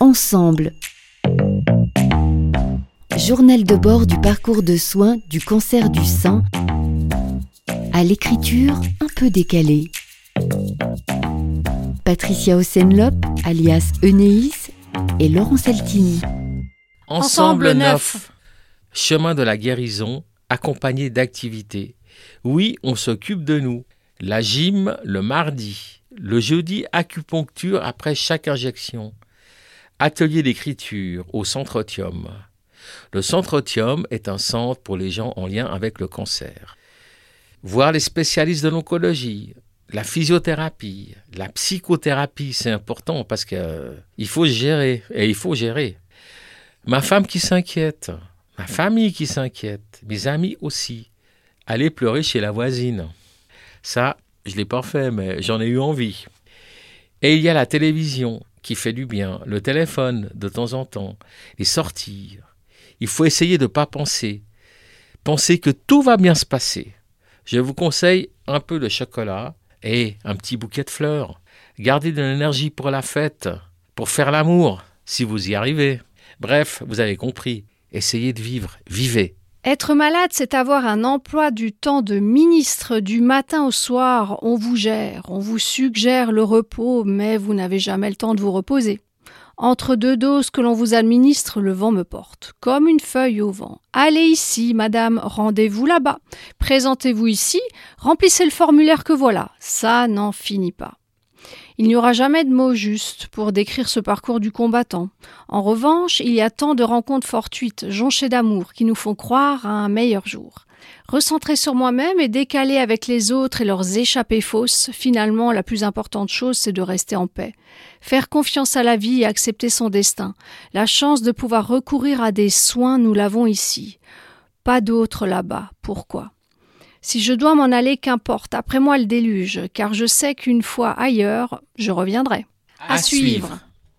Ensemble. Journal de bord du parcours de soins du cancer du sein à l'écriture un peu décalée. Patricia Osenlop, alias Enéis, et Laurent Saltini. Ensemble neuf. Chemin de la guérison, accompagné d'activités. Oui, on s'occupe de nous. La gym le mardi. Le jeudi, acupuncture après chaque injection. Atelier d'écriture au Centre Otium. Le Centre Otium est un centre pour les gens en lien avec le cancer. Voir les spécialistes de l'oncologie, la physiothérapie, la psychothérapie, c'est important parce que euh, faut gérer et il faut gérer. Ma femme qui s'inquiète, ma famille qui s'inquiète, mes amis aussi. Aller pleurer chez la voisine. Ça, je l'ai pas fait, mais j'en ai eu envie. Et il y a la télévision qui fait du bien, le téléphone de temps en temps, et sortir. Il faut essayer de ne pas penser. Penser que tout va bien se passer. Je vous conseille un peu de chocolat et un petit bouquet de fleurs. Gardez de l'énergie pour la fête, pour faire l'amour, si vous y arrivez. Bref, vous avez compris. Essayez de vivre. Vivez. Être malade, c'est avoir un emploi du temps de ministre du matin au soir. On vous gère, on vous suggère le repos, mais vous n'avez jamais le temps de vous reposer. Entre deux doses que l'on vous administre, le vent me porte, comme une feuille au vent. Allez ici, madame, rendez-vous là-bas. Présentez-vous ici, remplissez le formulaire que voilà. Ça n'en finit pas. Il n'y aura jamais de mots justes pour décrire ce parcours du combattant. En revanche, il y a tant de rencontres fortuites, jonchées d'amour, qui nous font croire à un meilleur jour. Recentrer sur moi-même et décaler avec les autres et leurs échappées fausses, finalement, la plus importante chose, c'est de rester en paix. Faire confiance à la vie et accepter son destin. La chance de pouvoir recourir à des soins, nous l'avons ici. Pas d'autres là-bas. Pourquoi? Si je dois m'en aller, qu'importe, après moi le déluge, car je sais qu'une fois ailleurs, je reviendrai. À, suivre.